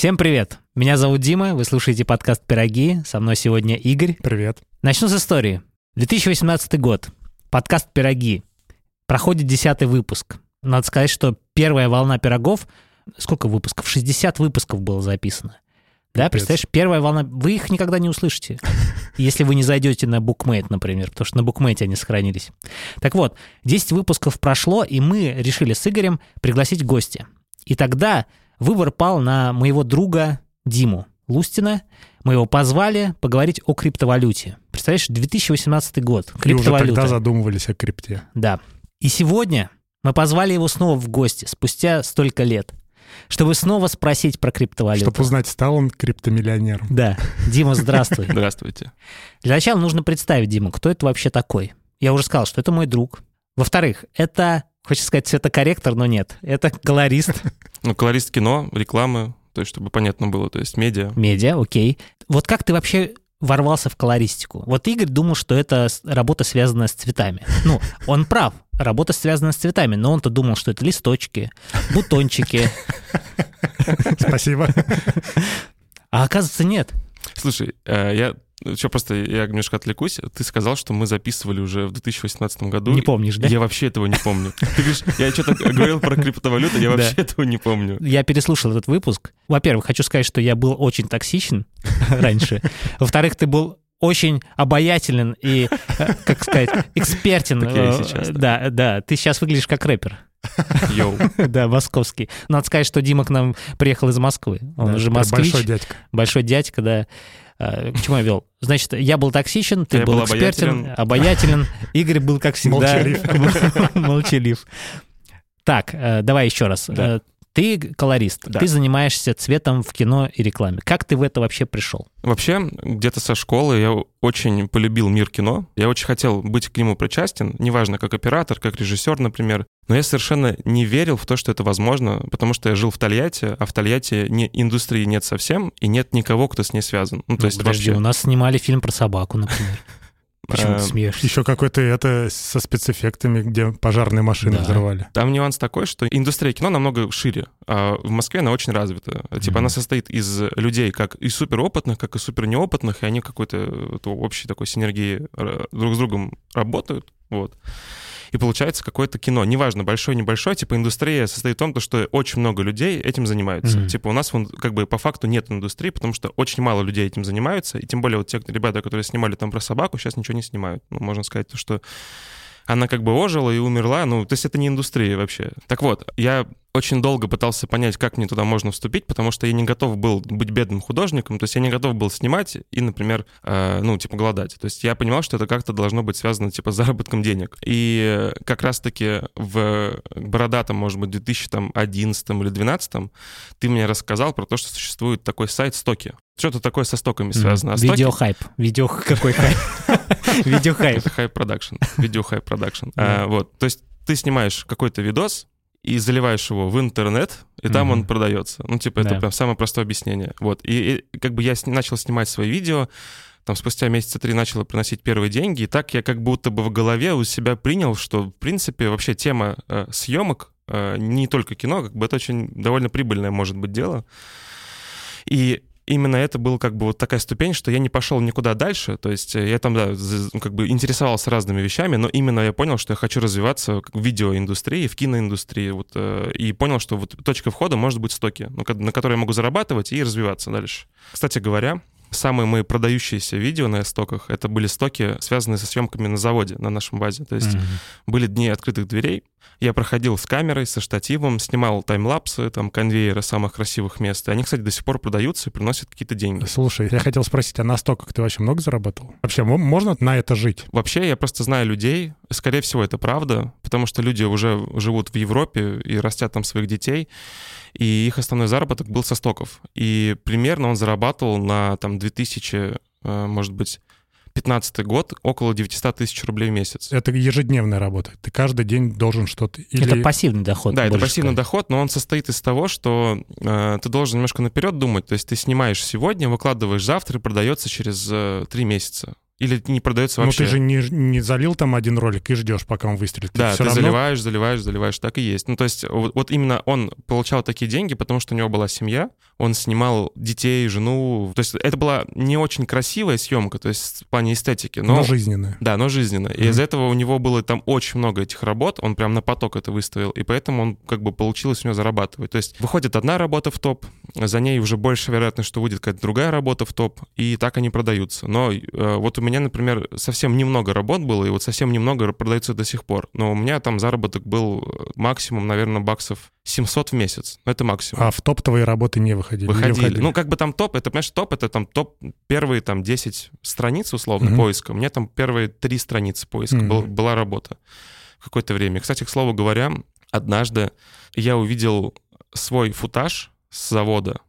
Всем привет! Меня зовут Дима, вы слушаете подкаст «Пироги». Со мной сегодня Игорь. Привет. Начну с истории. 2018 год. Подкаст «Пироги». Проходит десятый выпуск. Надо сказать, что первая волна пирогов... Сколько выпусков? 60 выпусков было записано. Да, Капец. представляешь, первая волна... Вы их никогда не услышите, если вы не зайдете на Bookmate, например, потому что на Bookmate они сохранились. Так вот, 10 выпусков прошло, и мы решили с Игорем пригласить гостя. И тогда выбор пал на моего друга Диму Лустина. Мы его позвали поговорить о криптовалюте. Представляешь, 2018 год. И уже Криптовалюта. тогда задумывались о крипте. Да. И сегодня мы позвали его снова в гости, спустя столько лет, чтобы снова спросить про криптовалюту. Чтобы узнать, стал он криптомиллионером. Да. Дима, здравствуй. Здравствуйте. Для начала нужно представить Диму, кто это вообще такой. Я уже сказал, что это мой друг. Во-вторых, это, хочется сказать, цветокорректор, но нет. Это колорист Ну, колорист кино, рекламы, то есть, чтобы понятно было, то есть медиа. медиа, окей. Вот как ты вообще ворвался в колористику? Вот Игорь думал, что это работа, связанная с цветами. Ну, он прав. Работа связана с цветами, но он-то думал, что это листочки, бутончики. Спасибо. А оказывается, нет. Слушай, э, я еще просто я немножко отвлекусь. Ты сказал, что мы записывали уже в 2018 году. Не помнишь, да? Я вообще этого не помню. Ты говоришь, я что-то говорил про криптовалюту, я вообще этого не помню. Я переслушал этот выпуск. Во-первых, хочу сказать, что я был очень токсичен раньше. Во-вторых, ты был очень обаятелен и, э, как сказать, экспертен. Так я и сейчас, Да, да. Ты сейчас выглядишь как рэпер. Йоу. Да, московский. Надо сказать, что Дима к нам приехал из Москвы. Он Да, же москвич. Большой дядька. большой дядька, да. А, К чему я вел? Значит, я был токсичен, ты Я был был экспертен, обаятелен. Игорь был, как всегда, Молчалив. молчалив. Так, э, давай еще раз. Да. Ты колорист, Да. ты занимаешься цветом в кино и рекламе. Как ты в это вообще пришел? Вообще, где-то со школы я очень полюбил мир кино. Я очень хотел быть к нему причастен, неважно, как оператор, как режиссер, например. Но я совершенно не верил в то, что это возможно, потому что я жил в Тольятти, а в Тольятти не, индустрии нет совсем, и нет никого, кто с ней связан. Ну, то Ну, есть Подожди, вообще... у нас снимали фильм про собаку, например. Почему ты Э, смеешься? Еще какой-то это со спецэффектами, где пожарные машины Да. взрывали. Там нюанс такой, что индустрия кино намного шире. А в Москве она очень развита. Типа Мгм. она состоит из людей как и суперопытных, как и супер неопытных, и они какой-то вот общей такой синергии э, друг с другом работают. Вот. И получается какое-то кино. Неважно, большое, небольшое, типа индустрия состоит в том, то, что очень много людей этим занимаются. Мгм. Типа у нас как бы по факту нет индустрии, потому что очень мало людей этим занимаются. И тем более вот те ребята, которые снимали там про собаку, сейчас ничего не снимают. Ну, можно сказать, то, что она как бы ожила и умерла, ну, то есть это не индустрия вообще. Так вот, я очень долго пытался понять, как мне туда можно вступить, потому что я не готов был быть бедным художником, то есть я не готов был снимать и, например, э, ну, типа, голодать. То есть я понимал, что это как-то должно быть связано, типа, с заработком денег. И как раз-таки в бородатом, может быть, 2011 или 2012 ты мне рассказал про то, что существует такой сайт «Стоки». Что-то такое со стоками связано. А стоки- Videohive. Видео какой хайп? Videohive. это Hype Production, видео Hype Production. Да. А, Вот, то есть ты снимаешь какой-то видос и заливаешь его в интернет, и там он продается. Ну, типа, это Да. прям самое простое объяснение. Вот, и, и как бы я сни- начал снимать свои видео, там спустя месяца три начало приносить первые деньги, и так я как будто бы в голове у себя принял, что, в принципе, вообще тема э, съемок, э, не только кино, как бы это очень довольно прибыльное может быть дело. И именно это был как бы вот такая ступень, что я не пошел никуда дальше. То есть э, я там, да, как бы интересовался разными вещами, но именно я понял, что я хочу развиваться в видеоиндустрии, в киноиндустрии. Вот, э, и понял, что вот точка входа может быть стоки, ну, на которые я могу зарабатывать и развиваться дальше. Кстати говоря, самые мои продающиеся видео на стоках, это были стоки, связанные со съемками на заводе, на нашем базе. То есть Мгм. были дни открытых дверей. Я проходил с камерой, со штативом, снимал таймлапсы, там, конвейеры самых красивых мест. И они, кстати, до сих пор продаются и приносят какие-то деньги. Слушай, я хотел спросить, а на стоках ты вообще много заработал? Вообще, мо- можно на это жить? Вообще, я просто знаю людей, скорее всего, это правда, потому что люди уже живут в Европе и растят там своих детей, и их основной заработок был со стоков. И примерно он зарабатывал на там 2000, э, может быть, 15 год около 900 тысяч рублей в месяц. Это ежедневная работа. Ты каждый день должен что-то... Или... Это пассивный доход. Да, это пассивный сказать. доход, но он состоит из того, что э, ты должен немножко наперед думать. То есть ты снимаешь сегодня, выкладываешь завтра и продается через э, три месяца. Или не продается Ну вообще. ты же не, не залил там один ролик и ждешь, пока он выстрелит. Да, все ты равно... заливаешь, заливаешь, заливаешь, так и есть. Ну, то есть вот, вот именно он получал такие деньги, потому что у него была семья, он снимал детей, жену. То есть это была не очень красивая съемка, то есть в плане эстетики, но... но жизненное. Да, но жизненно. И Мгм. из-за этого у него было там очень много этих работ, он прям на поток это выставил, и поэтому он как бы получилось у него зарабатывать. То есть выходит одна работа в топ, за ней уже больше вероятность, что выйдет какая-то другая работа в топ, и так они продаются. Но э, вот у меня, например, совсем немного работ было, и вот совсем немного продаются до сих пор. Но у меня там заработок был э, максимум, наверное, баксов 700 в месяц. Ну, Это максимум. А в топ твои работы не выходили? Или Выходили. Ну, как бы там топ, это, понимаешь, топ, это там топ первые там 10 страниц, условно, Мгм. поиска. У меня там первые три страницы поиска Мгм. был- была работа в какое-то время. Кстати, к слову говоря, однажды я увидел свой футаж с завода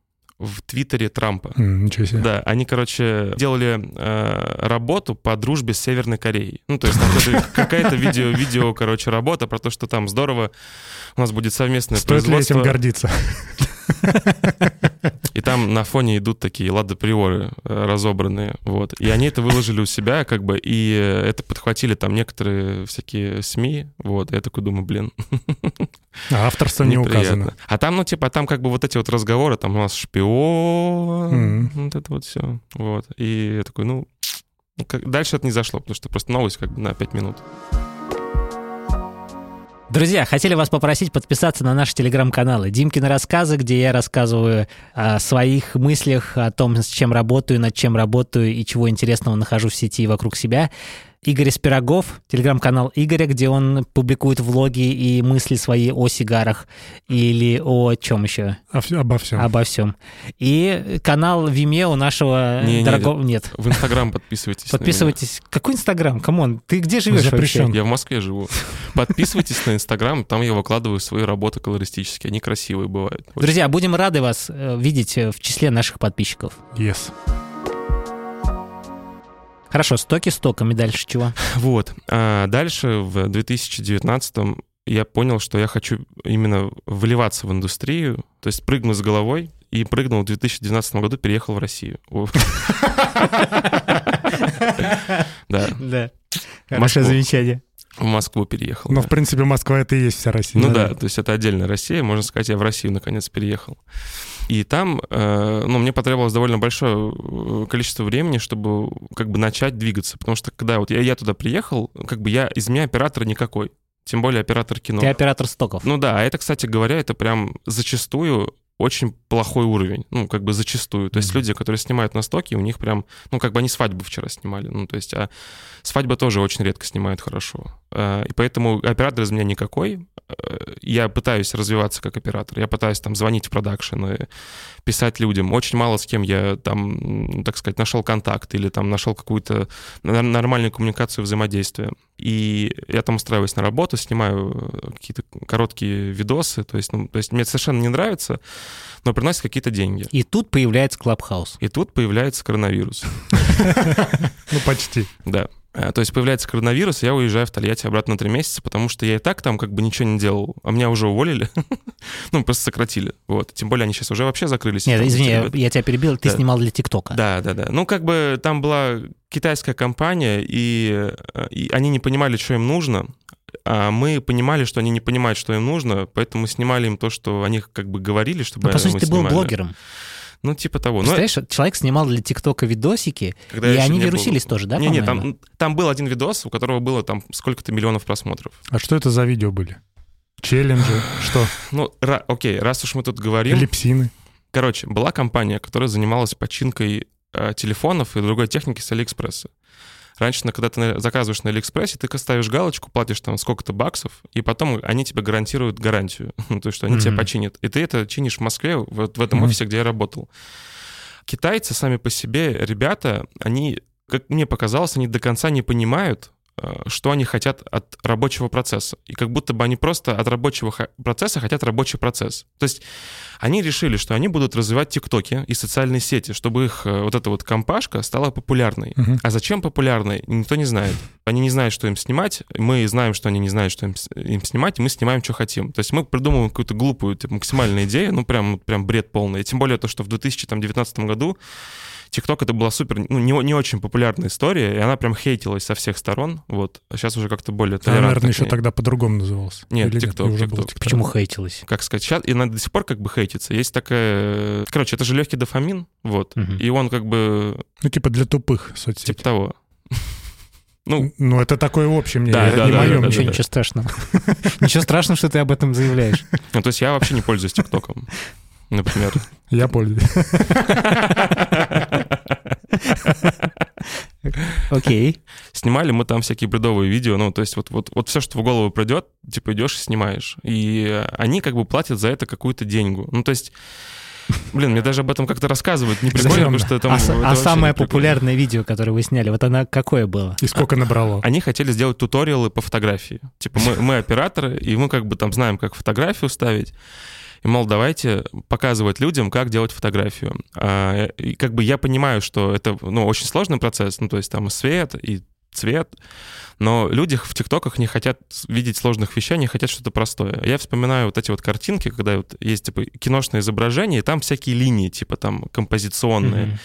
в твиттере Трампа. Ничего себе. Да, они, короче, делали э, работу по дружбе с Северной Кореей. Ну, то есть там какая-то- видео, видео, короче, работа про то, что там здорово, у нас будет совместное Стоит ли производство. этим гордиться? И там на фоне идут такие лада приоры э, разобранные, вот. И они это выложили у себя, как бы, и э, это подхватили там некоторые всякие СМИ, вот. Я такой думаю, блин, А авторство не указано. А там, ну, типа, там как бы вот эти вот разговоры, там у нас шпион, Мгм. вот это вот все, вот. И я такой, ну, ну, как- дальше это не зашло, потому что просто новость как бы на 5 минут. Друзья, хотели вас попросить подписаться на наши телеграм-каналы. Димкины рассказы, где я рассказываю о своих мыслях, о том, с чем работаю, над чем работаю и чего интересного нахожу в сети и вокруг себя. Игорь Спирогов, телеграм-канал Игоря, где он публикует влоги и мысли свои о сигарах или о чем еще? Всё- обо всем. Обо всем. И канал Vimeo нашего Не, не, дорогого... Нет. В Инстаграм подписывайтесь. Подписывайтесь. Какой Инстаграм? Come on, ты где живешь Запрещен. вообще? Я в Москве живу. Подписывайтесь на Инстаграм, там я выкладываю свои работы колористические. Они красивые бывают. Друзья, будем рады вас э, видеть э, в числе наших подписчиков. Yes. Хорошо, стоки стоками, дальше чего? Вот. А дальше в 2019 я понял, что я хочу именно вливаться в индустрию, то есть прыгну с головой, и прыгнул в 2012 году, переехал в Россию. Да, Да. Хорошее замечание. в Москву переехал. Но, да. в принципе, Москва — это и есть вся Россия. Ну да. то есть это отдельная Россия, можно сказать, я в Россию наконец переехал. И там, э, ну, мне потребовалось довольно большое э, количество времени, чтобы как бы начать двигаться, потому что когда вот я, я туда приехал, как бы я из меня оператор никакой, тем более оператор кино. Ты оператор стоков. Ну да, а это, кстати говоря, это прям зачастую очень плохой уровень, ну, как бы зачастую. То есть Мгм. люди, которые снимают на стоке, у них прям, ну, как бы они свадьбу вчера снимали, ну, то есть, а свадьба тоже очень редко снимают хорошо. А, И поэтому оператор из меня никакой. Э, Я пытаюсь развиваться как оператор, я пытаюсь там звонить в продакшн, писать людям. Очень мало с кем я там, так сказать, нашел контакт или там нашел какую-то нормальную коммуникацию взаимодействия. И я там устраиваюсь на работу, снимаю э, какие-то короткие видосы. То есть, ну, то есть мне совершенно не нравится, но приносит какие-то деньги. И тут появляется Клабхаус. И тут появляется коронавирус. Ну, почти. Да. А, То есть появляется коронавирус, и я уезжаю в Тольятти обратно на три месяца, потому что я и так там как бы ничего не делал, а меня уже уволили, ну, просто сократили, вот. Тем более они сейчас уже вообще закрылись. Нет, извини, я, тебя перебил, ты снимал для ТикТока. Да, да, да. Ну, как бы там была китайская компания, и, э, и они не понимали, что им нужно, а мы понимали, что они не понимают, что им нужно, поэтому снимали им то, что они как бы говорили, чтобы Ну, по сути, ты был блогером. Ну, типа того. Но Представляешь, человек снимал для ТикТока видосики, когда и они не был- вирусились тоже, да, Не-не, там, там был один видос, у которого было там сколько-то миллионов просмотров. А что это за видео были? Челленджи? Что? Ну, ра- окей, раз уж мы тут говорим... Липсины? Короче, была компания, которая занималась починкой э, телефонов и другой техники с Алиэкспресса. Раньше, когда ты заказываешь на Алиэкспрессе, ты ставишь галочку, платишь там сколько-то баксов, и потом они тебе гарантируют гарантию, Ну, то есть что они тебе Мгм. починят. И ты это чинишь в Москве, вот в этом Мгм. офисе, где я работал. Китайцы сами по себе, ребята, они, как мне показалось, они до конца не понимают, что они хотят от рабочего процесса. И как будто бы они просто от рабочего процесса хотят рабочий процесс. То есть они решили, что они будут развивать тиктоки и социальные сети, чтобы их э, вот эта вот компашка стала популярной. Мгм. А зачем популярной, никто не знает. Они не знают, что им снимать, мы знаем, что они не знают, что им, им снимать, и мы снимаем, что хотим. То есть мы придумываем какую-то глупую, типа, максимальную идею, ну прям, прям бред полный. И тем более то, что в 2019 году ТикТок это была супер, ну, не, не очень популярная история, и она прям хейтилась со всех сторон, вот. А сейчас уже как-то более толерантно. наверное, еще тогда по-другому назывался. Нет, Или TikTok, И уже был TikTok. TikTok. Почему хейтилась? Как сказать, сейчас, и она до сих пор как бы хейтится. Есть такая... Короче, это же легкий дофамин, вот. Мгм. И он как бы Ну, типа для тупых соцсетей. типа того. Ну, Ну, это такое общее мнение, Да, это да, не да, мое да, да, Ничего, мнение. ничего страшного. Ничего страшного, что ты об этом заявляешь. ну, то есть я вообще не пользуюсь ТикТоком, например. Я пользуюсь. Окей. Снимали мы там всякие бредовые видео, ну, то есть вот, вот, вот все, что в голову придет, типа идешь и снимаешь. И они как бы платят за это какую-то деньгу. Ну, то есть, блин, мне даже об этом как-то рассказывать не прикольно, потому что там... А, это а самое популярное видео, которое вы сняли, вот она какое было? И сколько набрало? Они хотели сделать туториалы по фотографии. Типа мы, мы операторы, и мы как бы там знаем, как фотографию ставить. И, мол, давайте показывать людям, как делать фотографию. А, и как бы я понимаю, что это ну, очень сложный процесс, ну, то есть там и свет, и цвет, но люди в ТикТоках не хотят видеть сложных вещей, они хотят что-то простое. Я вспоминаю вот эти вот картинки, когда вот есть типа киношное изображение, и там всякие линии, типа там композиционные. Мгм.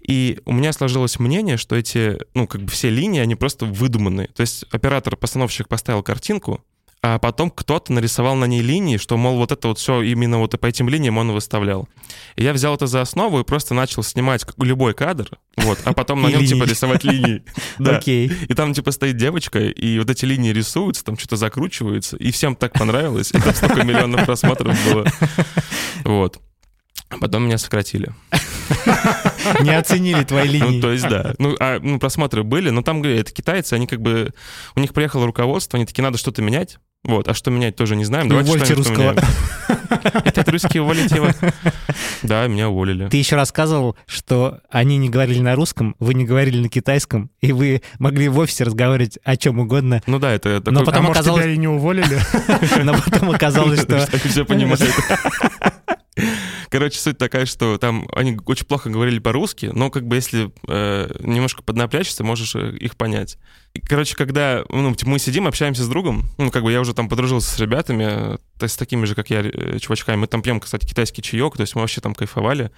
И у меня сложилось мнение, что эти, ну, как бы все линии, они просто выдуманные. То есть оператор-постановщик поставил картинку, а потом кто-то нарисовал на ней линии, что, мол, вот это вот все именно вот по этим линиям он выставлял. И я взял это за основу и просто начал снимать любой кадр, вот, а потом на нем, типа, рисовать линии. Да. Окей. И там, типа, стоит девочка, и вот эти линии рисуются, там что-то закручивается, и всем так понравилось, и там столько миллионов просмотров было. Вот. А потом меня сократили. Не оценили твои Ну, линии. то есть, да. Ну, а, ну, просмотры были, но там, говорю, это китайцы, они как бы... У них приехало руководство, они такие, надо что-то менять. Вот, а что менять тоже не знаем. Давайте Увольте что-нибудь русского. Это русские уволите его. Да, меня уволили. Ты еще рассказывал, что они не говорили на русском, вы не говорили на китайском, и вы могли в офисе разговаривать о чем угодно, Ну да, это такой... Но А потом может, оказалось- тебя и не уволили? но потом оказалось, что... Что все понимают. Короче, суть такая, что там они очень плохо говорили по-русски, но как бы если э, немножко поднапрячься, можешь э, их понять. Короче, когда ну, типа, мы сидим, общаемся с другом, ну, как бы я уже там подружился с ребятами, то есть с такими же, как я, э, чувачками. Мы там пьем, кстати, китайский чаек, то есть мы вообще там кайфовали.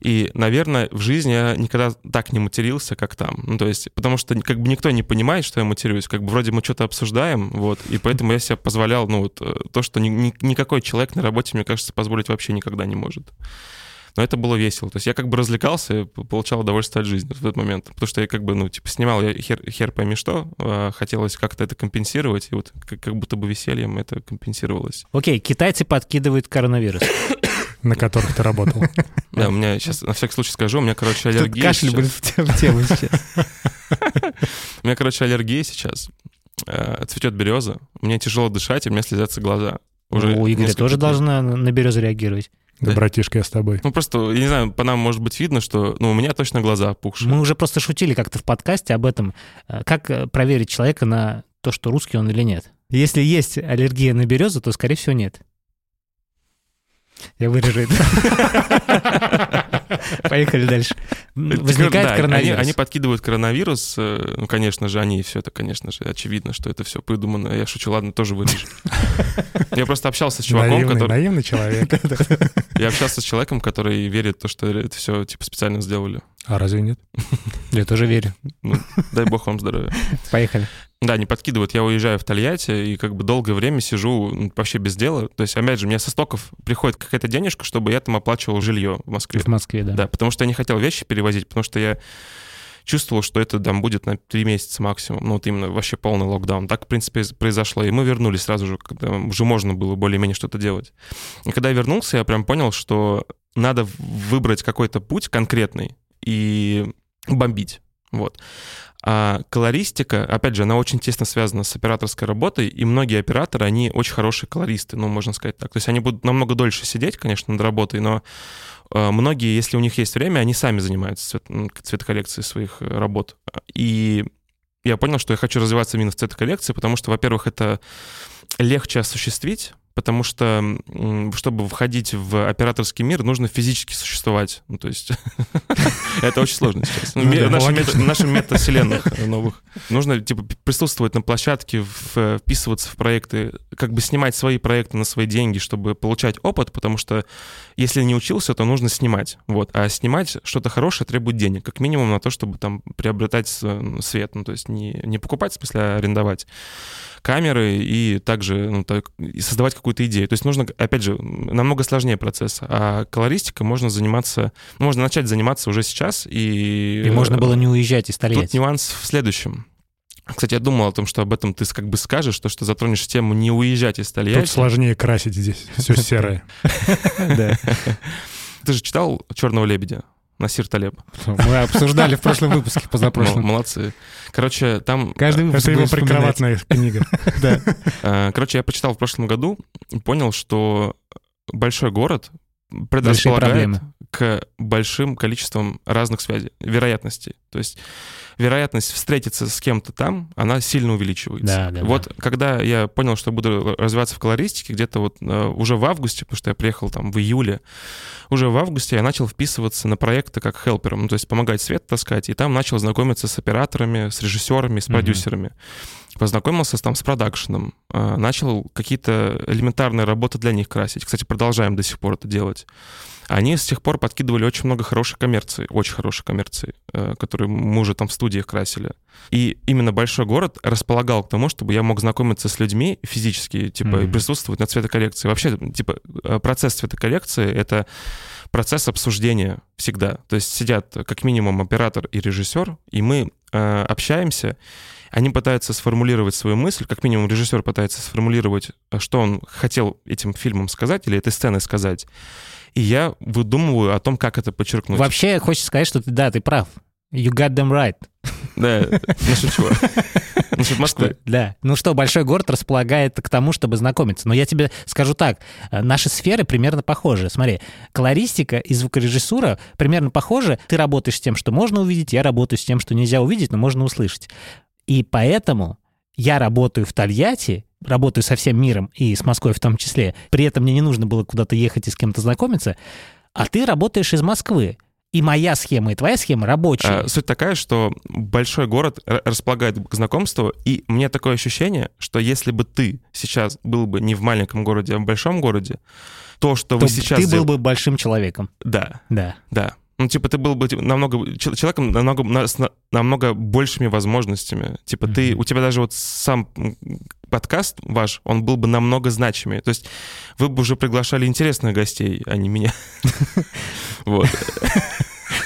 И, наверное, в жизни я никогда так не матерился, как там. Ну, то есть, потому что как бы никто не понимает, что я матерюсь. Как бы вроде мы что-то обсуждаем, вот, и поэтому я себе позволял, ну, вот, э, то, что ни- ни- никакой человек на работе, мне кажется, позволить вообще никогда не может. Но это было весело. То есть я как бы развлекался получал удовольствие от жизни в этот момент. Потому что я как бы, ну, типа, снимал я хер, хер пойми что, а хотелось как-то это компенсировать, и вот как, как будто бы весельем это компенсировалось. Окей, китайцы подкидывают коронавирус. На которых ты работал. Да, у меня сейчас, на всякий случай скажу, у меня, короче, аллергия кашель будет в те- в тему сейчас. У меня, короче, аллергия сейчас. Э, Цветет береза, мне тяжело дышать, и у меня слезятся глаза. Уже У Игоря тоже должна на березу реагировать. Да, Да. братишка, я с тобой. Ну, просто, я не знаю, по нам, может быть, видно, что, ну, у меня точно глаза опухшие. Мы уже просто шутили как-то в подкасте об этом. Э, Как э, проверить человека на то, что русский он или нет? Если есть аллергия на березу, то, скорее всего, нет. Я вырежу это. Поехали дальше. Возникает да, коронавирус. Они, подкидывают коронавирус. э, Ну, конечно же, они все это, конечно же, очевидно, что это все придумано. Я шучу, ладно, тоже вырежу. Я просто общался с чуваком, Наивный, который... наивный человек. Я общался с человеком, который верит в то, что это все, типа, специально сделали. А разве нет? Я тоже верю. Дай бог вам здоровья. Поехали. Да, не подкидывают. Я уезжаю в Тольятти и как бы долгое время сижу вообще без дела. То есть, опять же, мне со стоков приходит какая-то денежка, чтобы я там оплачивал жилье в Москве. В Москве, да. Да, потому что я не хотел вещи перевозить, потому что я чувствовал, что это там будет на три месяца максимум. Ну, вот именно вообще полный локдаун. Так, в принципе, произошло. И мы вернулись сразу же, когда уже можно было более-менее что-то делать. И когда я вернулся, я прям понял, что надо выбрать какой-то путь конкретный и бомбить. Вот. А колористика, опять же, она очень тесно связана с операторской работой, и многие операторы, они очень хорошие колористы, ну, можно сказать так. То есть они будут намного дольше сидеть, конечно, над работой, но э, многие, если у них есть время, они сами занимаются цвет, цветоколлекцией своих э, работ. И я понял, что я хочу развиваться именно в цветоколлекции, потому что, во-первых, это легче осуществить, потому что, чтобы входить в операторский мир, нужно физически существовать. Ну, то есть это очень сложно сейчас. Ну, Нашим метавселенных новых. Нужно, типа, присутствовать на площадке, вписываться в проекты, как бы снимать свои проекты на свои деньги, чтобы получать опыт, потому что если не учился, то нужно снимать. Вот. А снимать что-то хорошее требует денег, как минимум на то, чтобы там приобретать свет. Ну, то есть не, не покупать, в смысле, а арендовать камеры и также ну, так, и создавать какую-то идею. То есть нужно, опять же, намного сложнее процесс. А колористика можно заниматься, ну, можно начать заниматься уже сейчас. И, И можно было не уезжать из Тут Тольятти. нюанс в следующем. Кстати, я думал о том, что об этом ты как бы скажешь, то, что затронешь тему не уезжать из Тут Тольятти. сложнее красить здесь. Все серое. Ты же читал «Черного лебедя»? Насир Талеб. Мы обсуждали в прошлом выпуске, позапрошлом. Молодцы. Короче, там... Каждый выпуск Это его прикроватная книга. Да. э, Короче, я почитал в прошлом году и понял, что большой город предрасполагает к большим количествам разных связей, вероятностей. То есть вероятность встретиться с кем-то там, она сильно увеличивается. Да, да, вот когда я понял, что буду развиваться в колористике, где-то вот э, уже в августе, потому что я приехал там в июле, уже в августе я начал вписываться на проекты как хелпером, ну, то есть помогать свет таскать, и там начал знакомиться с операторами, с режиссерами, с продюсерами. Познакомился там с продакшеном, э, начал какие-то элементарные работы для них красить. Кстати, продолжаем до сих пор это делать. Они с тех пор подкидывали очень много хорошей коммерции, очень хорошей коммерции, э, которую мы уже там в студиях красили. И именно большой город располагал к тому, чтобы я мог знакомиться с людьми физически, типа, и Мгм. присутствовать на цветокоррекции. Вообще, типа, э, процесс цветокоррекции — это процесс обсуждения всегда. То есть сидят как минимум оператор и режиссер, и мы э, общаемся, они пытаются сформулировать свою мысль, как минимум режиссер пытается сформулировать, э, что он хотел этим фильмом сказать или этой сценой сказать. И я выдумываю о том, как это подчеркнуть. Вообще, хочется сказать, что ты, да, ты прав. You got them right. Да, насчет чего? Насчет Москвы. Да. Ну что, большой город располагает к тому, чтобы знакомиться. Но я тебе скажу так, э, наши сферы примерно похожи. Смотри, колористика и звукорежиссура примерно похожи. Ты работаешь с тем, что можно увидеть, я работаю с тем, что нельзя увидеть, но можно услышать. И поэтому я работаю в Тольятти, работаю со всем миром и с Москвой в том числе. При этом мне не нужно было куда-то ехать и с кем-то знакомиться. А ты работаешь из Москвы. И моя схема, и твоя схема рабочие. А, Суть такая, что большой город располагает к знакомству, и мне такое ощущение, что если бы ты сейчас был бы не в маленьком городе, а в большом городе, то, что То вы сейчас... ты был бы большим человеком. Да, Да. да. Ну, типа, ты был бы типа, намного... чел- Человеком намного, на- с на- намного большими возможностями. Типа, ты... Мгм. У тебя даже вот сам подкаст ваш, он был бы намного значимее. То есть вы бы уже приглашали интересных гостей, а не меня. Вот.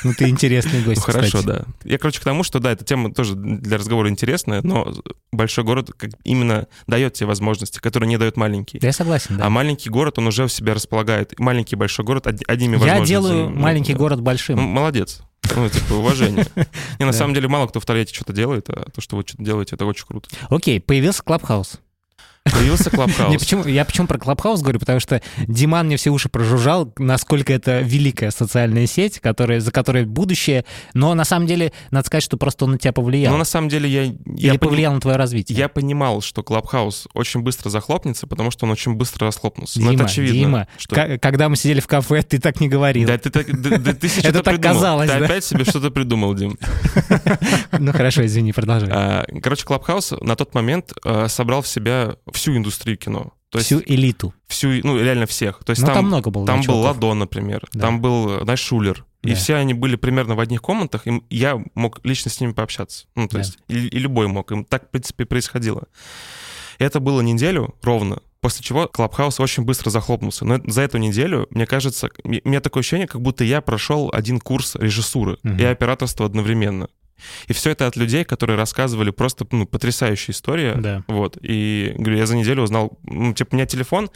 Ну, ты интересный гость, Ну, хорошо, да. Я, короче, к тому, что, да, эта тема тоже для разговора интересная, но большой город именно дает тебе возможности, которые не дает маленький. Да, я согласен, да. А маленький город, он уже в себя располагает. Маленький и большой город од- одними я возможностями. делаю Ну, маленький город Ну, большим. молодец. Ну, типа, уважение. Не, Да. на самом деле, мало кто в Тольятти что-то делает, а то, что вы что-то делаете, это очень круто. Окей, появился Клабхаус. Появился Клабхаус. почему, я почему про Клабхаус говорю? Потому что Диман мне все уши прожужжал, насколько это великая социальная сеть, которая, за которой будущее. Но на самом деле, надо сказать, что просто он на тебя повлиял. Но на самом деле я... Или я пони- повлиял на твое развитие. Я понимал, что Клабхаус очень быстро захлопнется, потому что он очень быстро расхлопнулся. Ну, Дима, это очевидно. Дима, что... когда мы сидели в кафе, ты так не говорил. Да ты, так, да, да ты Это так придумал. казалось, Ты да? опять себе что-то придумал, Дим. Ну хорошо, извини, продолжай. А, Короче, Клабхаус на тот момент а, собрал в себя всю индустрию кино. То есть Всю элиту. всю, ну, реально всех. То есть Ну, там, там, много было. там был. Ладо, например, Да. там был, знаешь, Шулер. И Да. все они были примерно в одних комнатах, и я мог лично с ними пообщаться. Ну, то Да. есть, и, и любой мог. Им так, в принципе, происходило. Это было неделю ровно, после чего Клабхаус очень быстро захлопнулся. Но за эту неделю, мне кажется, у меня такое ощущение, как будто я прошел один курс режиссуры Мгм. и операторства одновременно. И все это от людей, которые рассказывали просто ну, потрясающие истории. Да. Вот. И говорю, я за неделю узнал, ну, типа, у меня телефон,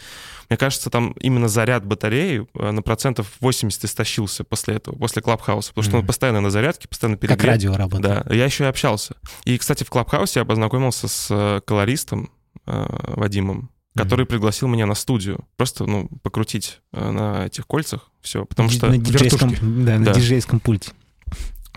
мне кажется, там именно заряд батареи э, на процентов 80 истощился после этого, после Клабхауса, потому что он Мгм. постоянно на зарядке, постоянно Как перегрет. радио работает. Да, я еще и общался. И, кстати, в Клабхаусе я познакомился с э, колористом э, Вадимом, который пригласил меня на студию. Просто, ну, покрутить э, на этих кольцах все, потому Ди- что... на диджейском, вертушки. да, на Да. диджейском пульте.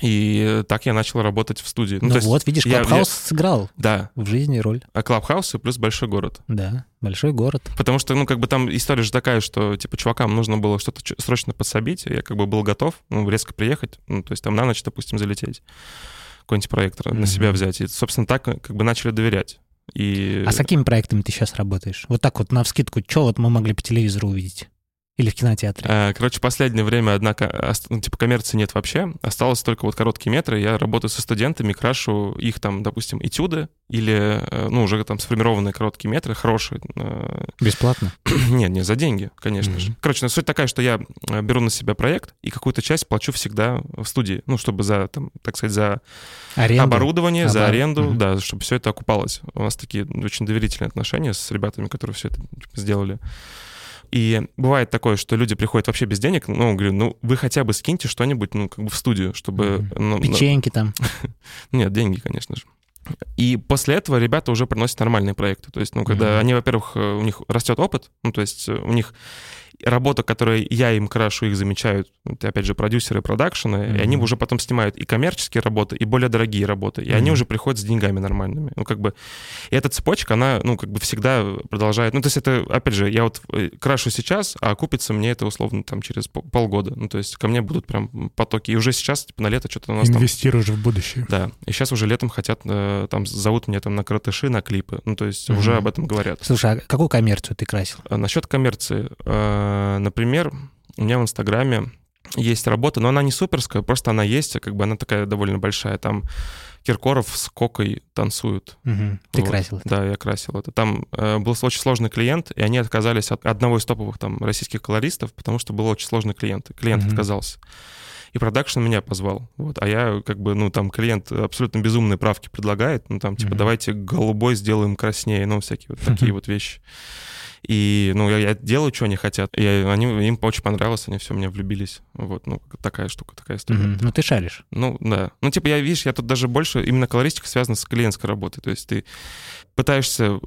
И так я начал работать в студии. Ну, есть вот, видишь, я- Клабхаус сыграл Да, в жизни роль. а Клабхаус и плюс большой город. Да, большой город. Потому что, ну, как бы там история же такая, что, типа, чувакам нужно было что-то срочно подсобить, я как бы был готов, ну, резко приехать, ну, то есть там на ночь, допустим, залететь, какой-нибудь проектор на Мгм. себя взять. И, собственно, так э, как бы начали доверять. И... А с какими проектами ты сейчас работаешь? Вот так вот, на вскидку, что вот мы могли по телевизору увидеть? Или в кинотеатре? Э, Короче, последнее время, однако, ну, типа коммерции нет вообще. Осталось только вот короткие метры. Я работаю со студентами, крашу их там, допустим, этюды или, э, ну, уже там сформированные короткие метры, хорошие. э, Бесплатно? Нет, не за деньги, конечно Мгм. же. Короче, ну, суть такая, что я беру на себя проект и какую-то часть плачу всегда в студии, ну, чтобы за, там, так сказать, за Аренда? оборудование, за Обор- аренду, Мгм. да, чтобы все это окупалось. У нас такие очень доверительные отношения с ребятами, которые все это типа, сделали. И бывает такое, что люди приходят вообще без денег, ну, говорю, ну, вы хотя бы скиньте что-нибудь, ну, как бы в студию, чтобы... Мгм. ну, Печеньки там. нет, деньги, конечно же. И после этого ребята уже приносят нормальные проекты. То есть, ну, когда Мгм. они, во-первых, э, у них растет опыт, ну, то есть э, у них работа, которую я им крашу, их замечают, это, опять же, продюсеры продакшена, и они уже потом снимают и коммерческие работы, и более дорогие работы, и они Мгм. уже приходят с деньгами нормальными. Ну, как бы, и эта цепочка, она, ну, как бы всегда продолжает, ну, то есть это, опять же, я вот э, крашу сейчас, а окупится мне это, условно, там, через пол- полгода. Ну, то есть ко мне будут прям потоки. И уже сейчас, типа, на лето что-то у нас там Инвестируешь в будущее. да, и сейчас уже летом хотят, э, там зовут меня там на каратыши, на клипы, ну то есть Мгм. уже об этом говорят. Слушай, а какую коммерцию ты красил? А насчет коммерции, э, например, у меня в Инстаграме есть работа, но она не суперская, просто она есть, а как бы она такая довольно большая. Там Киркоров с Кокой танцуют. Ты Вот. красил это. Да, я красил это. Там э, был очень сложный клиент, и они отказались от одного из топовых там российских колористов, потому что был очень сложный клиент. Клиент Мгм. отказался. И продакшн меня позвал. Вот. А я как бы, ну, там клиент абсолютно безумные правки предлагает. Ну, там, типа, Мгм. давайте голубой сделаем краснее, ну, всякие вот такие вот вещи. И, ну, я, я делаю, что они хотят. И они, им очень понравилось, они все меня влюбились. Вот, ну, такая штука, такая история. Мгм. Ну ты шаришь. Ну, да. Ну, типа, я, видишь, я тут даже больше, именно колористика связана с клиентской работой. То есть ты пытаешься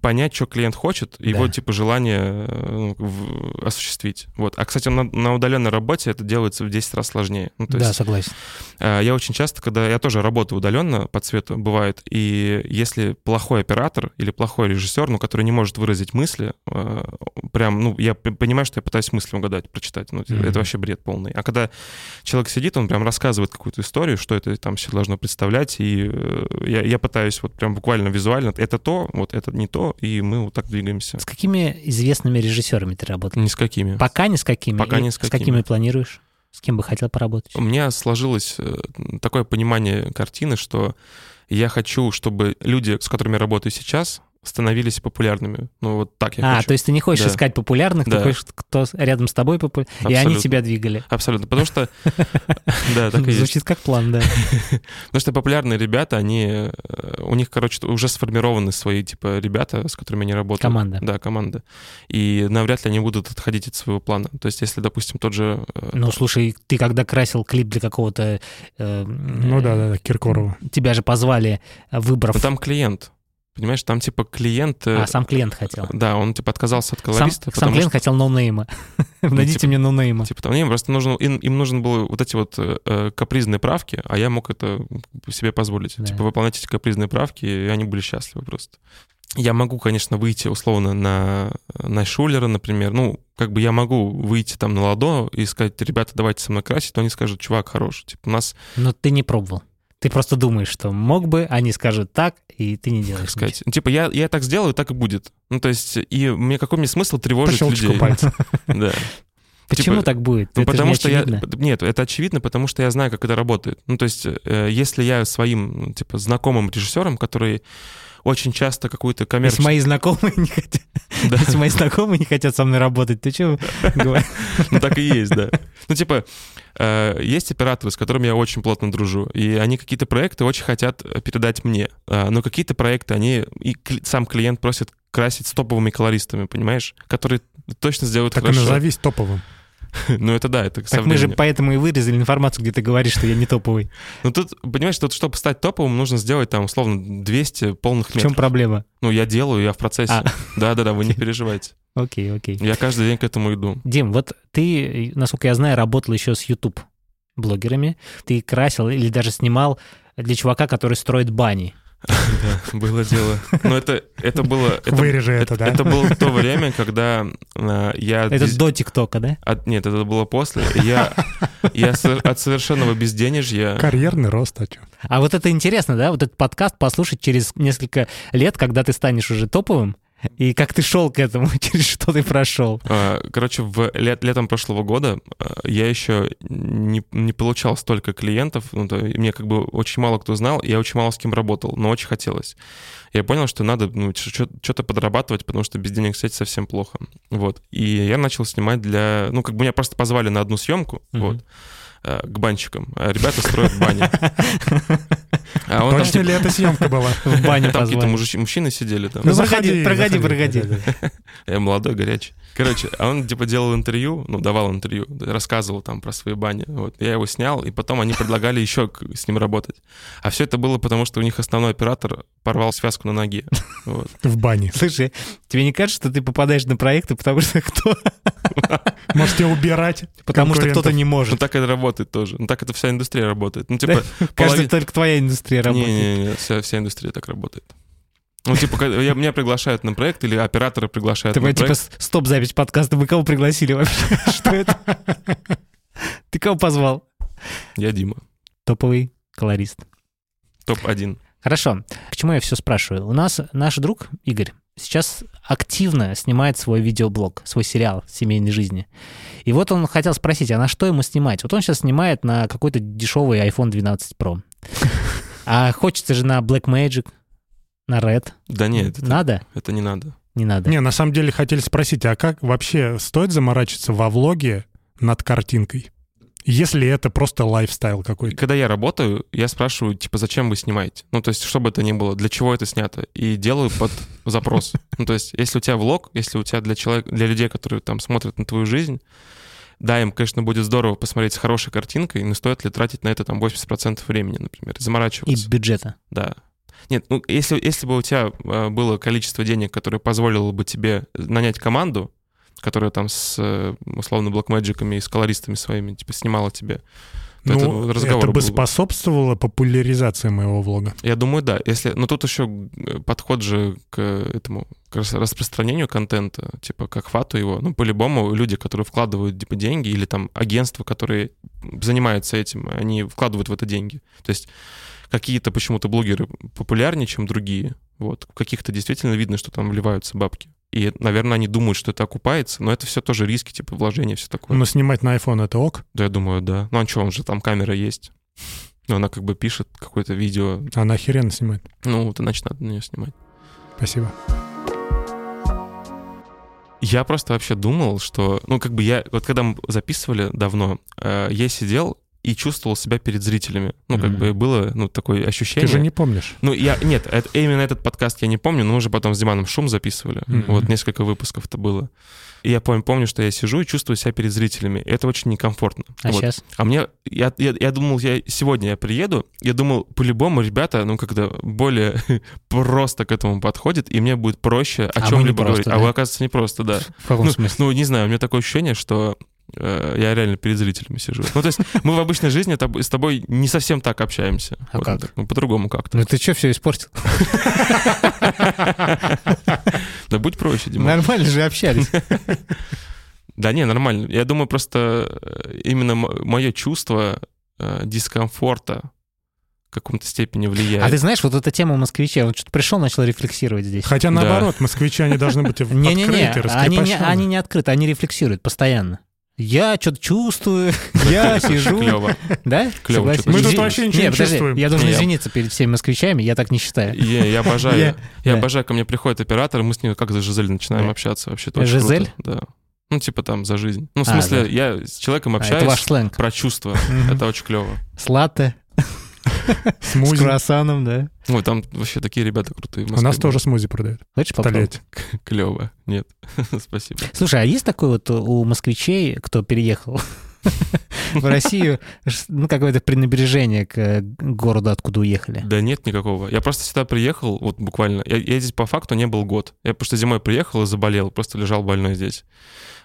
понять, что клиент хочет, и его, Да. типа, желание э, ну, в- осуществить. Вот. А, кстати, на, на удаленной работе это делается в 10 раз сложнее. Ну, то Да, есть согласен. э, я очень часто, когда... Я тоже работаю удаленно по цвету, бывает, и если плохой оператор или плохой режиссер, ну, который не может выразить мысли, э, прям, ну, я понимаю, что я пытаюсь мысли угадать, прочитать. Ну, Мгм. это вообще бред полный. А когда человек сидит, он прям рассказывает какую-то историю, что это там все должно представлять, и э, я, я пытаюсь вот прям буквально визуально, это то, вот это не то, и мы вот так двигаемся. С какими известными режиссерами ты работал? Ни с какими. Пока ни с какими? Пока И ни с С какими. какими планируешь? С кем бы хотел поработать? У меня сложилось э, такое понимание картины, что я хочу, чтобы люди, с которыми я работаю сейчас, становились популярными. Ну, вот так я а, хочу. то есть ты не хочешь Да. искать популярных, ты Да. хочешь, кто рядом с тобой популярный, и они тебя двигали. Абсолютно. Потому что... Да, так и. Звучит как план, да. Потому что популярные ребята, они... э, У них, короче, уже сформированы свои, типа, ребята, с которыми они работают. Команда. Да, команда. И навряд ли они будут отходить от своего плана. То есть, если, допустим, тот же... э, Ну, слушай, ты когда красил клип для какого-то... э, Ну да, да, Киркорова. Тебя же позвали, выбрав... ну, там клиент. Понимаешь, там, типа, клиент... э, А, сам клиент хотел. Да, он, типа, отказался от Сам, колориста, сам потому клиент что... хотел ноунейма. Найдите типа- мне ноунейма. Типа там, им просто нужно, им, им нужен было вот эти вот э, э, капризные правки, а я мог это себе позволить. Да. Типа выполнять эти капризные правки, и они были счастливы просто. Я могу, конечно, выйти условно на, на Шулера, например. Ну, как бы я могу выйти там на Ладо и сказать, ребята, давайте со мной красить, то они скажут, чувак, хорош. Типа у нас, Но ты не пробовал. Ты просто думаешь, что мог бы, они скажут так, и ты не делаешь. как сказать, ну, типа я, я так сделаю, так и будет. Ну, то есть, и мне какой мне смысл По тревожить щелчку людей? пальца. Да. Почему Типа, так будет? Ну, Это потому что я... Нет, это очевидно, потому что я знаю, как это работает. Ну, то есть, э, если я своим, ну, типа, знакомым режиссером, который очень часто какую-то Если коммерческую... мои знакомые не хотят, Да. если мои знакомые не хотят со мной работать, ты что говоришь? Ну, так и есть, да. Ну, типа, э, есть операторы, с которыми я очень плотно дружу, и они какие-то проекты очень хотят э, передать мне. А, Но какие-то проекты, они... И сам клиент просит красить с топовыми колористами, понимаешь? Которые точно сделают Так и хорошо. назовись топовым. Ну, это да, это Так мы же поэтому и вырезали информацию, где ты говоришь, что я не топовый. Ну, тут, понимаешь, тут, чтобы стать топовым, нужно сделать, там, условно, 200 полных В чем метров. проблема? Ну, я делаю, я в процессе. А. Да-да-да, вы не переживайте. Окей, окей. Я каждый день к этому иду. Дим, вот ты, насколько я знаю, работал еще с YouTube. блогерами. Ты красил или даже снимал для чувака, который строит бани. Да, было дело. Но это, это было... Это, Вырежи это, да? Это было то время, когда э, я... Это дез- до ТикТока, да? от- нет, это было после. Я, я от совершенного безденежья... Карьерный рост, а чё? А вот это интересно, да? Вот этот подкаст послушать через несколько лет, когда ты станешь уже топовым, и как ты шел к этому, через что ты прошел. А, Короче, в лет, летом прошлого года а, я еще не, не получал столько клиентов, ну, то мне как бы очень мало кто знал, я очень мало с кем работал, но очень хотелось. Я понял, что надо ну, что-то подрабатывать, потому что без денег, кстати, совсем плохо. Вот. И я начал снимать для... Ну, как бы меня просто позвали на одну съемку, Мгм. вот, к банщикам. А ребята строят бани. А он там, Точно ли эта съемка была? В баню там какие-то мужчины сидели там. Ну, проходи, проходи, проходи. да-да-да. Я молодой, горячий. Короче, а он типа делал интервью, ну, давал интервью, рассказывал там про свои бани. Вот. Я его снял, и потом они предлагали еще с ним работать. А все это было потому, что у них основной оператор порвал связку на ноге. Вот. В бане. Слушай, тебе не кажется, что ты попадаешь на проекты, потому что кто? Можете убирать Потому что кто-то не Ну, может. так это работает тоже. Ну, так это вся индустрия работает. Ну, типа, Кажется, только твоя индустрия работает. Не-не-не, вся, вся индустрия так работает. Ну, типа, я, меня приглашают на проект, или операторы приглашают Ты на типа проект. с- стоп-запись подкаста. Вы кого пригласили вообще? Что это? Ты кого позвал? Я Дима. Топовый колорист. Топ-1. Хорошо. К чему я все спрашиваю? У нас наш друг Игорь сейчас активно снимает свой видеоблог, свой сериал семейной жизни. И вот он хотел спросить, а на что ему снимать? Вот он сейчас снимает на какой-то дешевый iPhone 12 Pro. А хочется же на Blackmagic, на Red. Да нет, это, Надо? это не надо. Не надо. Не, на самом деле хотели спросить, а как вообще стоит заморачиваться во влоге над картинкой? Если это просто лайфстайл И какой-то. когда я работаю, я спрашиваю, типа, зачем вы снимаете? Ну, то есть, что бы это ни было, для чего это снято? И делаю под запрос. Ну, то есть, если у тебя влог, если у тебя для человека, для людей, которые там смотрят на твою жизнь, да, им, конечно, будет здорово посмотреть с хорошей картинкой, но стоит ли тратить на это там 80% времени, например, И заморачиваться? бюджета. Да. Нет, ну, если, если бы у тебя э, было количество денег, которое позволило бы тебе нанять команду, которая там с, э, условно, блокмэджиками и с колористами своими, типа, снимала тебе, то это Ну, разговор это бы был бы. способствовало популяризации моего влога. Я думаю, да. Если, но тут еще э, подход же к этому к рас- распространению контента, типа к охвату его. Ну, по-любому люди, которые вкладывают типа деньги, или там агентства, которые занимаются этим, они вкладывают в это деньги. То есть какие-то почему-то блогеры популярнее, чем другие. Вот. В каких-то действительно видно, что там вливаются бабки. И, наверное, они думают, что это окупается, но это все тоже риски, типа вложения, все такое. Но снимать на iPhone это ок, Да, я думаю, да. Ну, а что, он же там камера есть. Ну, она как бы пишет какое-то видео. а нахерен снимать. Ну, вот иначе надо на нее снимать. Спасибо. Я просто вообще думал, что, ну, как бы я, вот когда мы записывали давно, э, я сидел и чувствовал себя перед зрителями. Ну, как Мгм. бы было, ну, такое ощущение. Ты же не помнишь. Ну, я, нет, это- именно этот подкаст я не помню, но мы уже потом с Диманом шум записывали. Мгм. Вот несколько выпусков это было. И я помню, помню, что я сижу и чувствую себя перед зрителями. И это очень некомфортно. А Вот. сейчас? А мне, я, я, я думал, я сегодня я приеду, я думал, по-любому ребята, ну, когда более просто к этому подходят, и мне будет проще о А чем-либо говорить. А да? вы, оказывается, не просто, да. В каком Ну, смысле? Ну, не знаю, у меня такое ощущение, что я реально перед зрителями сижу. Ну, то есть мы в обычной жизни с тобой не совсем так общаемся. А Вот как? ну, по-другому как-то. Ну ты что все испортил? Да будь проще, Дима. Нормально же общались. Да не, нормально. Я думаю, просто э, именно мое чувство э, дискомфорта в каком-то степени влияет. А ты знаешь, вот эта тема москвичей, он что-то пришел, начал рефлексировать здесь. Хотя наоборот, москвичи, они должны быть открыты, они не, раскрепощенные. они не открыты, они рефлексируют постоянно. Я что-то чувствую, я сижу. Клево. Да? Что-то Мы тут вообще ничего Не, чувствуем. Я должен извиниться перед всеми москвичами, я так не считаю. Я, обожаю. Я- обожаю, ко мне приходит оператор, и мы с ним как за Жизель начинаем общаться. Вообще Жизель? круто. Да. Ну, типа там за жизнь. Ну, в А, смысле, я с человеком А, общаюсь Это ваш сленг. про чувства. Это очень клево. С латте, с Смузи. круассаном, да? Ой, там вообще такие ребята крутые. У нас тоже смузи продают. Хочешь попробовать? Клево. Нет, спасибо. Слушай, а есть такой вот у москвичей, кто переехал в Россию, ну, какое-то пренебрежение к городу, откуда уехали? Да нет никакого. Я просто сюда приехал, вот буквально. Я, я здесь по факту не был год. Я просто зимой приехал и заболел, просто лежал больной здесь.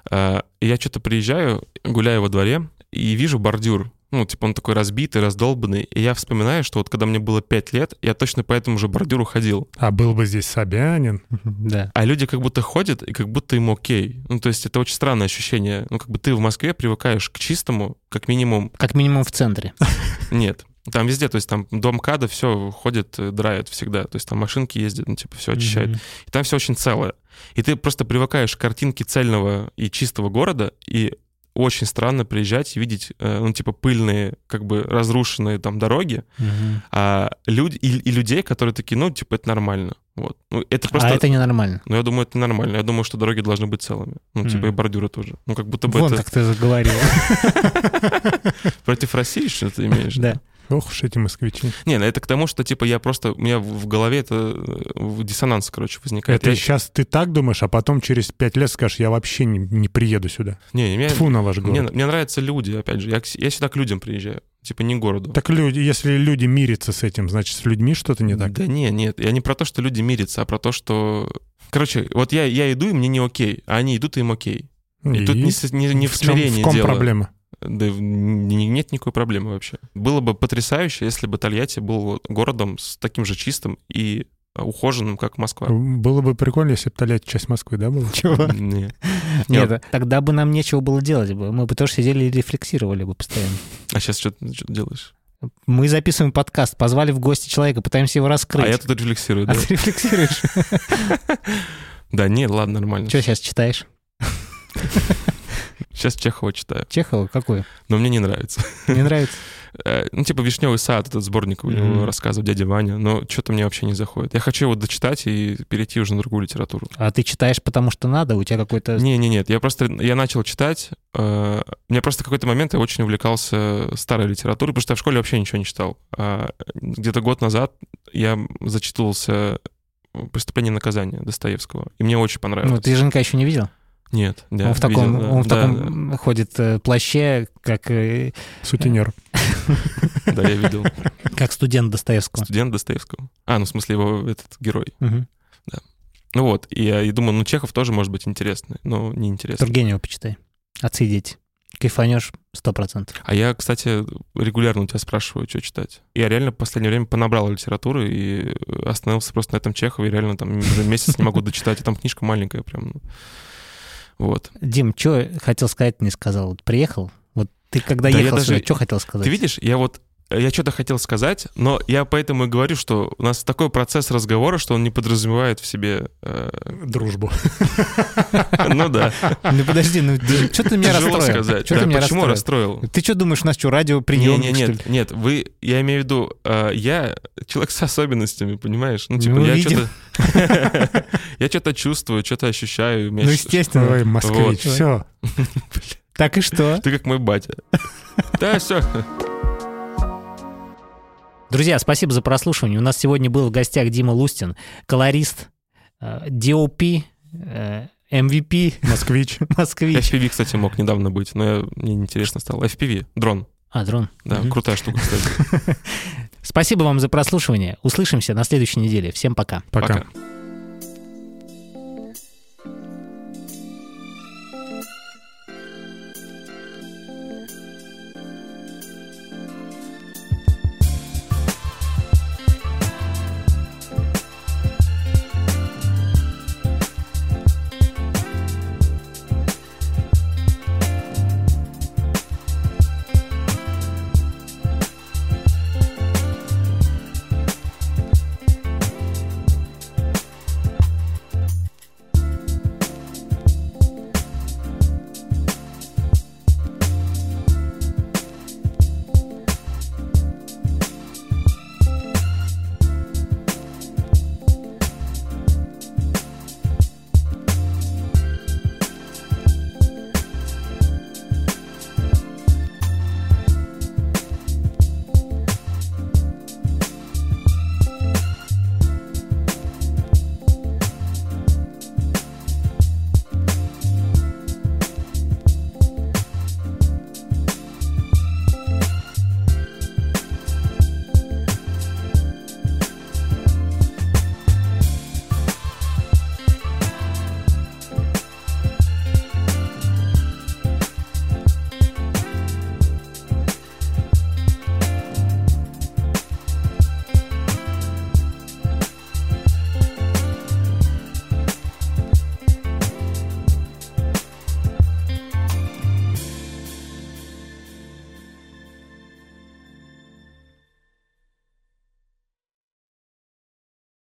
А, и я что-то приезжаю, гуляю во дворе, и вижу бордюр. Ну, типа он такой разбитый, раздолбанный. И я вспоминаю, что вот когда мне было 5 лет, я точно по этому же бордюру ходил. А был бы здесь Собянин. Да. А люди как будто ходят, и как будто им окей. Ну, то есть это очень странное ощущение. Ну, как бы ты в Москве привыкаешь к чистому, как минимум. Как минимум в центре. Нет. Там везде, то есть там дом КАДа, все ходит, э, драет всегда. То есть там машинки ездят, ну, типа, все очищают. Мгм. И там все очень целое. И ты просто привыкаешь к картинке цельного и чистого города, и очень странно приезжать и видеть, э, ну, типа, пыльные, как бы разрушенные там дороги, Мгм. а люди, и, и людей, которые такие, ну, типа, это нормально. Вот. Ну, это просто... А это ненормально. Ну, я думаю, это нормально. Я думаю, что дороги должны быть целыми. Ну, типа, Мгм. и бордюры тоже. Ну, как будто бы Вон это как ты заговорил. против России, что ты имеешь? Да. Ох уж эти москвичи. Не, ну это к тому, что, типа, я просто... У меня в в голове это э, диссонанс, короче, возникает. Это Я- сейчас ты так думаешь, а потом через пять лет скажешь, я вообще не, не приеду сюда. Не, меня- Тфу на ваш мне, город. мне нравятся люди, опять же. Я, я сюда к людям приезжаю. Типа, не к городу. Так люди, если люди мирятся с этим, значит, с людьми что-то не так. Да не, нет. Я не про то, что люди мирятся, а про то, что... Короче, вот я, я иду, и мне не окей, а они идут, и им окей. И, тут не, не- не в, чем- смирении в ком дело. проблема? Да нет никакой проблемы вообще. Было бы потрясающе, если бы Тольятти был городом с таким же чистым и а, ухоженным, как Москва. Было бы прикольно, если бы Тольятти часть Москвы, да, было? Чего? Не. Нет, Нет. тогда бы нам нечего было делать бы. Мы бы тоже сидели и рефлексировали бы постоянно. А сейчас что ты делаешь? Мы записываем подкаст, позвали в гости человека, пытаемся его раскрыть. А я тут рефлексирую, А да. ты рефлексируешь? Да, нет, ладно, нормально. Что сейчас читаешь? Сейчас Чехова читаю. Чехова какой? Но мне не нравится. Не нравится? Э, Ну, типа «Вишневый сад», этот сборник у него Мгм. рассказов дяди Ваня, но что-то мне вообще не заходит. Я хочу его дочитать и перейти уже на другую литературу. А ты читаешь, потому что надо? У тебя какой-то... Не-не-нет, я просто, я начал читать, э, меня просто какой-то момент я очень увлекался старой литературой, потому что я в школе вообще ничего не читал. А где-то год назад я зачитывался «Преступление и наказание» Достоевского, и мне очень понравилось. Ну, ты Женька еще не видел? Нет, да, он в таком, видел, да, он в да, таком ходит э, плаще, как, э, Сутенер. да, да, я видел. как студент Достоевского. Студент Достоевского. А, ну, в смысле, его этот герой. Мгм. Ну вот, и я думаю, ну, Чехов тоже может быть интересный, но не интересный. Тургенева почитай. Отцы и дети. Кайфанешь сто процентов. А я, кстати, регулярно у тебя спрашиваю, что читать. Я реально в последнее время понабрал литературы и остановился просто на этом Чехове, и реально там уже месяц не могу дочитать, и там книжка маленькая прям. Вот. Дим, что хотел сказать, не сказал? Вот приехал, вот ты когда Да ехал даже- сюда, что хотел сказать? Ты видишь, я вот я что-то хотел сказать, но я поэтому и говорю, что у нас такой процесс разговора, что он не подразумевает в себе... э, Дружбу. ну да, Ну подожди, ну что ты меня расстроил? сказать. Почему расстроил? Ты что думаешь, у нас что, радио Не, приемник, не, что ли? нет, нет, вы, я имею в виду, э, я человек с особенностями, понимаешь? Ну, типа, Ну, я видим. что-то... Я что-то чувствую, что-то ощущаю. Ну, естественно. Ой, москвич, все. Так и что? Ты как мой батя. Да, все. Друзья, спасибо за прослушивание. У нас сегодня был в гостях Дима Лустин, колорист, э, DOP, э, MVP, Москвич. москвич. FPV, кстати, мог недавно быть, но я- мне интересно стало. FPV, дрон. А, дрон. Да, Мгм. крутая штука, кстати. Спасибо вам за прослушивание. Услышимся на следующей неделе. Всем пока. Пока. Пока.